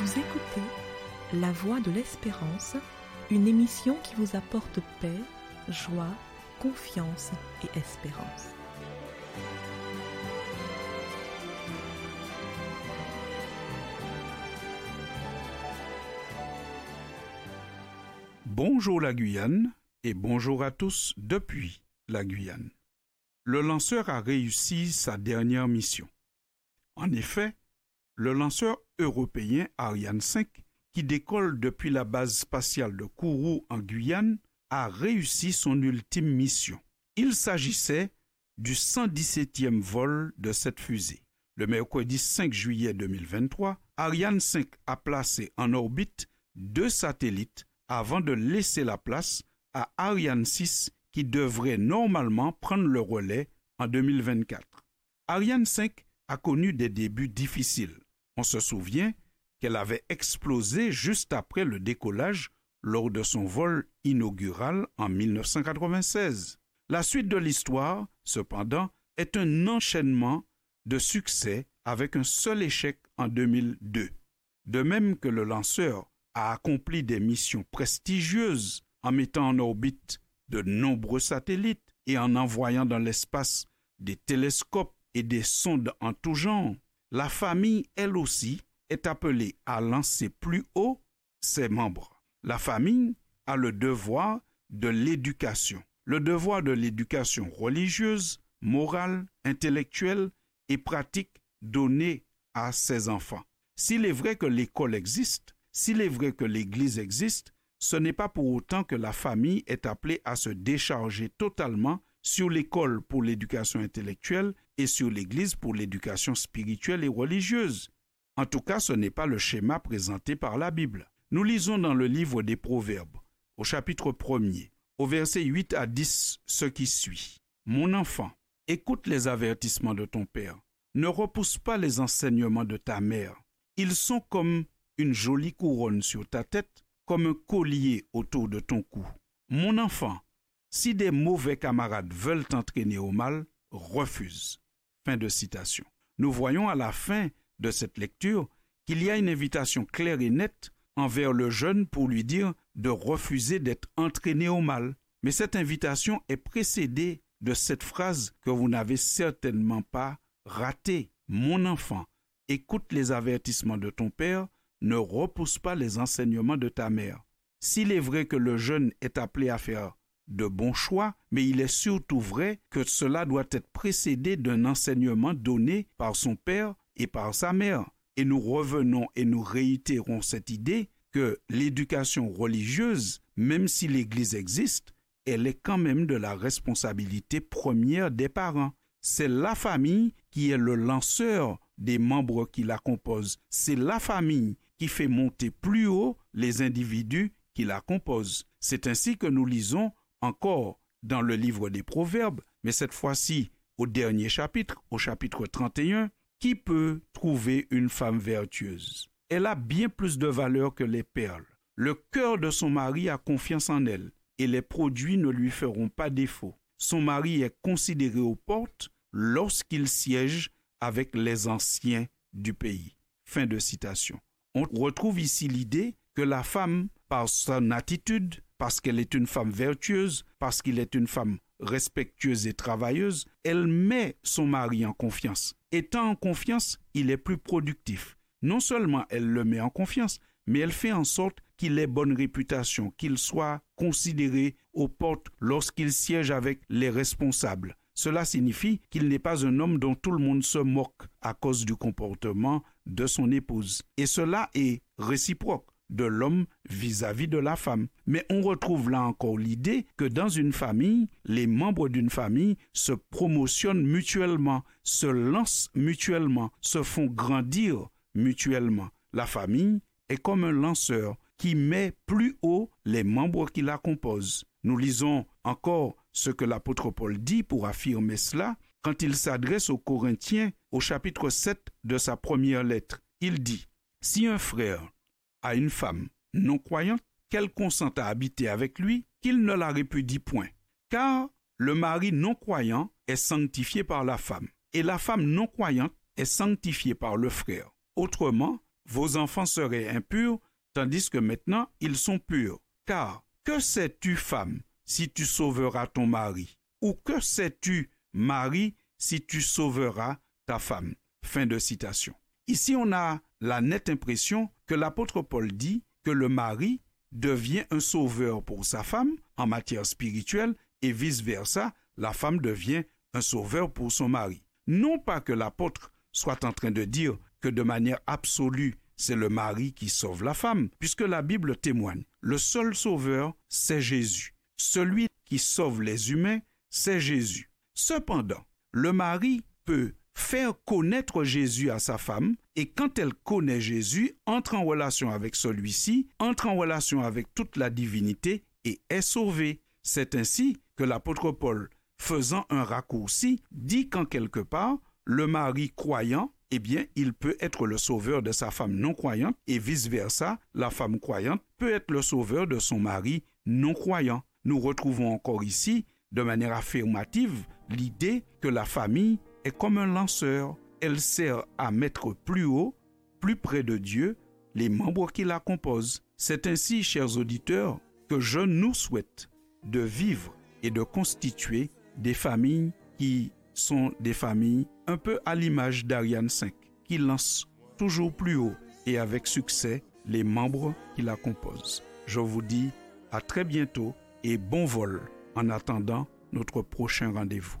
Vous écoutez La Voix de l'Espérance, une émission qui vous apporte paix, joie, confiance et espérance. Bonjour la Guyane et bonjour à tous depuis la Guyane. Le lanceur a réussi sa dernière mission. En effet, le lanceur européen Ariane 5, qui décolle depuis la base spatiale de Kourou en Guyane, a réussi son ultime mission. Il s'agissait du 117e vol de cette fusée. Le mercredi 5 juillet 2023, Ariane 5 a placé en orbite deux satellites avant de laisser la place à Ariane 6 qui devrait normalement prendre le relais en 2024. Ariane 5 a connu des débuts difficiles. On se souvient qu'elle avait explosé juste après le décollage lors de son vol inaugural en 1996. La suite de l'histoire, cependant, est un enchaînement de succès avec un seul échec en 2002. De même que le lanceur a accompli des missions prestigieuses en mettant en orbite de nombreux satellites et en envoyant dans l'espace des télescopes et des sondes en tout genre, la famille, elle aussi, est appelée à lancer plus haut ses membres. La famille a le devoir de l'éducation, le devoir de l'éducation religieuse, morale, intellectuelle et pratique donnée à ses enfants. S'il est vrai que l'école existe, s'il est vrai que l'Église existe, ce n'est pas pour autant que la famille est appelée à se décharger totalement sur l'école pour l'éducation intellectuelle et sur l'Église pour l'éducation spirituelle et religieuse. En tout cas, ce n'est pas le schéma présenté par la Bible. Nous lisons dans le livre des Proverbes, au chapitre 1er, au verset 8 à 10, ce qui suit. Mon enfant, écoute les avertissements de ton Père. Ne repousse pas les enseignements de ta mère. Ils sont comme une jolie couronne sur ta tête, comme un collier autour de ton cou. Mon enfant, si des mauvais camarades veulent t'entraîner au mal, refuse. Nous voyons à la fin de cette lecture qu'il y a une invitation claire et nette envers le jeune pour lui dire de refuser d'être entraîné au mal. Mais cette invitation est précédée de cette phrase que vous n'avez certainement pas ratée. Mon enfant, écoute les avertissements de ton père, ne repousse pas les enseignements de ta mère. S'il est vrai que le jeune est appelé à faire de bons choix, mais il est surtout vrai que cela doit être précédé d'un enseignement donné par son père et par sa mère. Et nous revenons et nous réitérons cette idée que l'éducation religieuse, même si l'Église existe, elle est quand même de la responsabilité première des parents. C'est la famille qui est le lanceur des membres qui la composent. C'est la famille qui fait monter plus haut les individus qui la composent. C'est ainsi que nous lisons encore dans le livre des Proverbes, mais cette fois-ci au dernier chapitre, au chapitre 31, qui peut trouver une femme vertueuse Elle a bien plus de valeur que les perles. Le cœur de son mari a confiance en elle, et les produits ne lui feront pas défaut. Son mari est considéré aux portes lorsqu'il siège avec les anciens du pays. Fin de citation. On retrouve ici l'idée que la femme, par son attitude, parce qu'elle est une femme vertueuse, parce qu'il est une femme respectueuse et travailleuse, elle met son mari en confiance. Étant en confiance, il est plus productif. Non seulement elle le met en confiance, mais elle fait en sorte qu'il ait bonne réputation, qu'il soit considéré aux portes lorsqu'il siège avec les responsables. Cela signifie qu'il n'est pas un homme dont tout le monde se moque à cause du comportement de son épouse. Et cela est réciproque de l'homme vis-à-vis de la femme. Mais on retrouve là encore l'idée que dans une famille, les membres d'une famille se promotionnent mutuellement, se lancent mutuellement, se font grandir mutuellement. La famille est comme un lanceur qui met plus haut les membres qui la composent. Nous lisons encore ce que l'apôtre Paul dit pour affirmer cela quand il s'adresse aux Corinthiens au chapitre 7 de sa première lettre. Il dit, Si un frère à une femme non croyante qu'elle consent à habiter avec lui, qu'il ne la répudie point. Car le mari non croyant est sanctifié par la femme, et la femme non croyante est sanctifiée par le frère. Autrement, vos enfants seraient impurs, tandis que maintenant ils sont purs. Car que sais-tu, femme, si tu sauveras ton mari? Ou que sais-tu, mari, si tu sauveras ta femme? Fin de citation. Ici, on a la nette impression que l'apôtre Paul dit que le mari devient un sauveur pour sa femme en matière spirituelle et vice-versa, la femme devient un sauveur pour son mari. Non pas que l'apôtre soit en train de dire que de manière absolue, c'est le mari qui sauve la femme, puisque la Bible témoigne. Le seul sauveur, c'est Jésus. Celui qui sauve les humains, c'est Jésus. Cependant, le mari peut faire connaître Jésus à sa femme, et quand elle connaît Jésus, entre en relation avec celui-ci, entre en relation avec toute la divinité et est sauvée. C'est ainsi que l'apôtre Paul, faisant un raccourci, dit qu'en quelque part, le mari croyant, eh bien, il peut être le sauveur de sa femme non croyante, et vice-versa, la femme croyante peut être le sauveur de son mari non croyant. Nous retrouvons encore ici, de manière affirmative, l'idée que la famille est comme un lanceur. Elle sert à mettre plus haut, plus près de Dieu, les membres qui la composent. C'est ainsi, chers auditeurs, que je nous souhaite de vivre et de constituer des familles qui sont des familles un peu à l'image d'Ariane 5, qui lance toujours plus haut et avec succès les membres qui la composent. Je vous dis à très bientôt et bon vol en attendant notre prochain rendez-vous.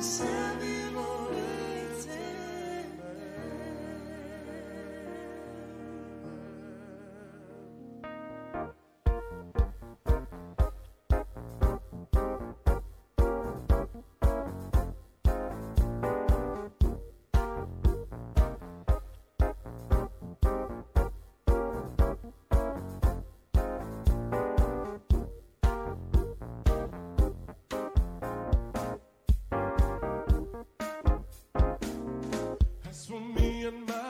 once in my